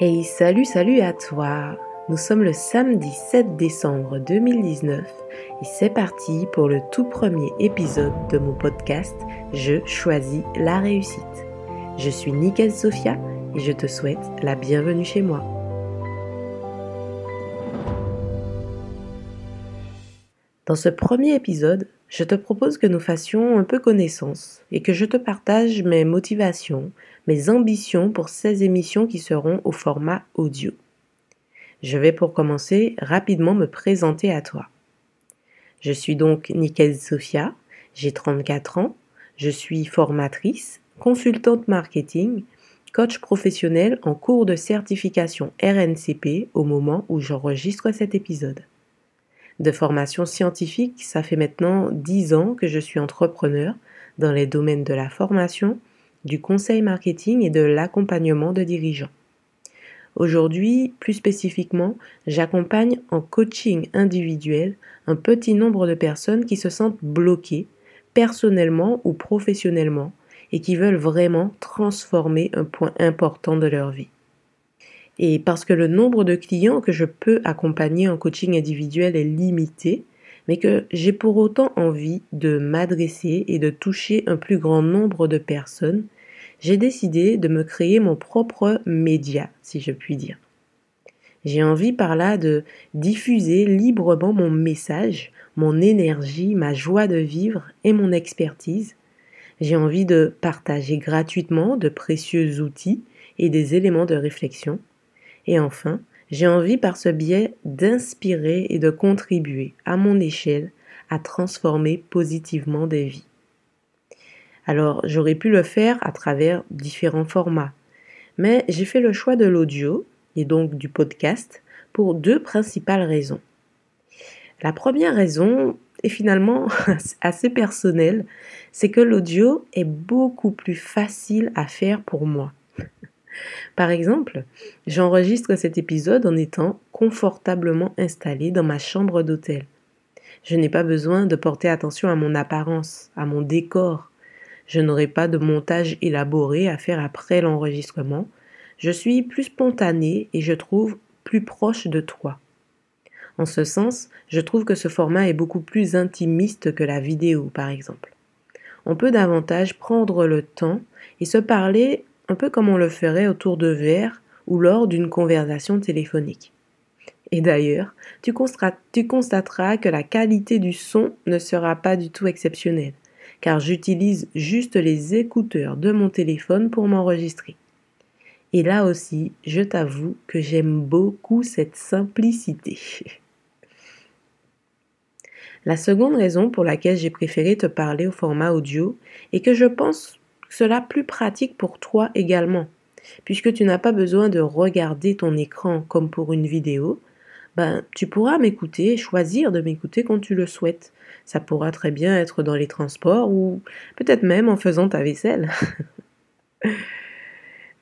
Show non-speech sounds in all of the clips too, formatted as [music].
Hey, salut, salut à toi. Nous sommes le samedi 7 décembre 2019 et c'est parti pour le tout premier épisode de mon podcast Je choisis la réussite. Je suis Nickel Sophia et je te souhaite la bienvenue chez moi. Dans ce premier épisode, je te propose que nous fassions un peu connaissance et que je te partage mes motivations, mes ambitions pour ces émissions qui seront au format audio. Je vais pour commencer rapidement me présenter à toi. Je suis donc Nickel Sophia, j'ai 34 ans, je suis formatrice, consultante marketing, coach professionnel en cours de certification RNCP au moment où j'enregistre cet épisode de formation scientifique. Ça fait maintenant dix ans que je suis entrepreneur dans les domaines de la formation, du conseil marketing et de l'accompagnement de dirigeants. Aujourd'hui, plus spécifiquement, j'accompagne en coaching individuel un petit nombre de personnes qui se sentent bloquées, personnellement ou professionnellement, et qui veulent vraiment transformer un point important de leur vie. Et parce que le nombre de clients que je peux accompagner en coaching individuel est limité, mais que j'ai pour autant envie de m'adresser et de toucher un plus grand nombre de personnes, j'ai décidé de me créer mon propre média, si je puis dire. J'ai envie par là de diffuser librement mon message, mon énergie, ma joie de vivre et mon expertise. J'ai envie de partager gratuitement de précieux outils et des éléments de réflexion et enfin, j'ai envie par ce biais d'inspirer et de contribuer à mon échelle à transformer positivement des vies. Alors j'aurais pu le faire à travers différents formats, mais j'ai fait le choix de l'audio et donc du podcast pour deux principales raisons. La première raison est finalement [laughs] assez personnelle, c'est que l'audio est beaucoup plus facile à faire pour moi. Par exemple, j'enregistre cet épisode en étant confortablement installé dans ma chambre d'hôtel. Je n'ai pas besoin de porter attention à mon apparence, à mon décor. Je n'aurai pas de montage élaboré à faire après l'enregistrement. Je suis plus spontané et je trouve plus proche de toi. En ce sens, je trouve que ce format est beaucoup plus intimiste que la vidéo, par exemple. On peut davantage prendre le temps et se parler un peu comme on le ferait autour de verre ou lors d'une conversation téléphonique. Et d'ailleurs, tu, constateras que la qualité du son ne sera pas du tout exceptionnelle, car j'utilise juste les écouteurs de mon téléphone pour m'enregistrer. Et là aussi, je t'avoue que j'aime beaucoup cette simplicité. [laughs] La seconde raison pour laquelle j'ai préféré te parler au format audio est que je pense cela plus pratique pour toi également, puisque tu n'as pas besoin de regarder ton écran comme pour une vidéo. Ben, tu pourras m'écouter, choisir de m'écouter quand tu le souhaites. Ça pourra très bien être dans les transports ou peut-être même en faisant ta vaisselle. [laughs]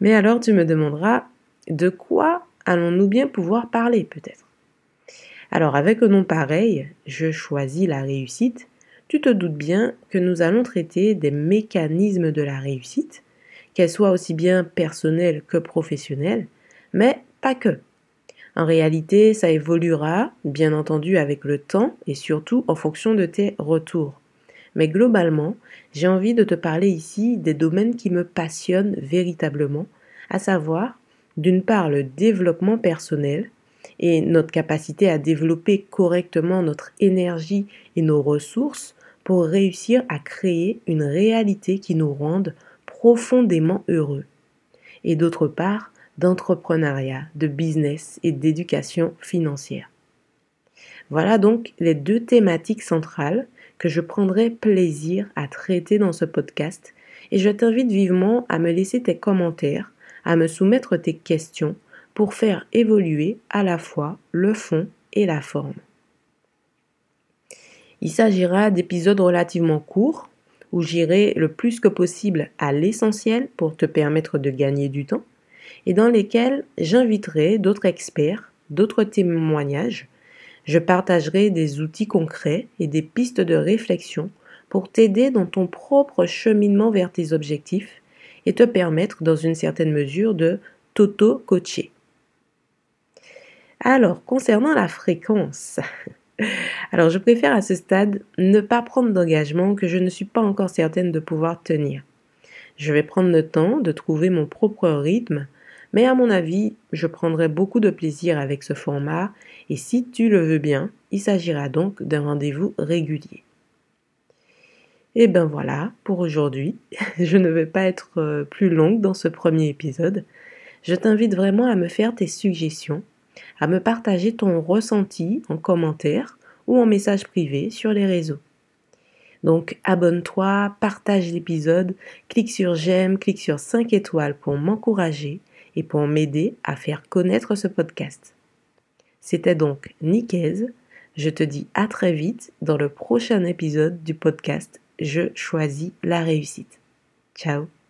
Mais alors tu me demanderas de quoi allons-nous bien pouvoir parler peut-être? Alors avec un nom pareil, je choisis la réussite, tu te doutes bien que nous allons traiter des mécanismes de la réussite, qu'elles soient aussi bien personnelles que professionnelles, mais pas que. En réalité, ça évoluera, bien entendu, avec le temps et surtout en fonction de tes retours. Mais globalement, j'ai envie de te parler ici des domaines qui me passionnent véritablement, à savoir, d'une part, le développement personnel et notre capacité à développer correctement notre énergie et nos ressources pour réussir à créer une réalité qui nous rende profondément heureux. Et d'autre part, d'entrepreneuriat, de business et d'éducation financière. Voilà donc les deux thématiques centrales que je prendrai plaisir à traiter dans ce podcast et je t'invite vivement à me laisser tes commentaires, à me soumettre tes questions pour faire évoluer à la fois le fond et la forme. Il s'agira d'épisodes relativement courts où j'irai le plus que possible à l'essentiel pour te permettre de gagner du temps et dans lesquels j'inviterai d'autres experts, d'autres témoignages. Je partagerai des outils concrets et des pistes de réflexion pour t'aider dans ton propre cheminement vers tes objectifs et te permettre dans une certaine mesure de t'auto-coacher. Alors, concernant la fréquence, alors je préfère à ce stade ne pas prendre d'engagement que je ne suis pas encore certaine de pouvoir tenir. Je vais prendre le temps de trouver mon propre rythme, mais à mon avis, je prendrai beaucoup de plaisir avec ce format et si tu le veux bien, il s'agira donc d'un rendez-vous régulier. Et ben voilà, pour aujourd'hui, [laughs] je ne vais pas être euh, plus longue dans ce premier épisode. Je t'invite vraiment à me faire tes suggestions, à me partager ton ressenti en commentaire ou en message privé sur les réseaux. Donc abonne-toi, partage l'épisode, clique sur j'aime, clique sur 5 étoiles pour m'encourager et pour m'aider à faire connaître ce podcast. C'était donc Nicaise. Je te dis à très vite dans le prochain épisode du podcast Je choisis la réussite. Ciao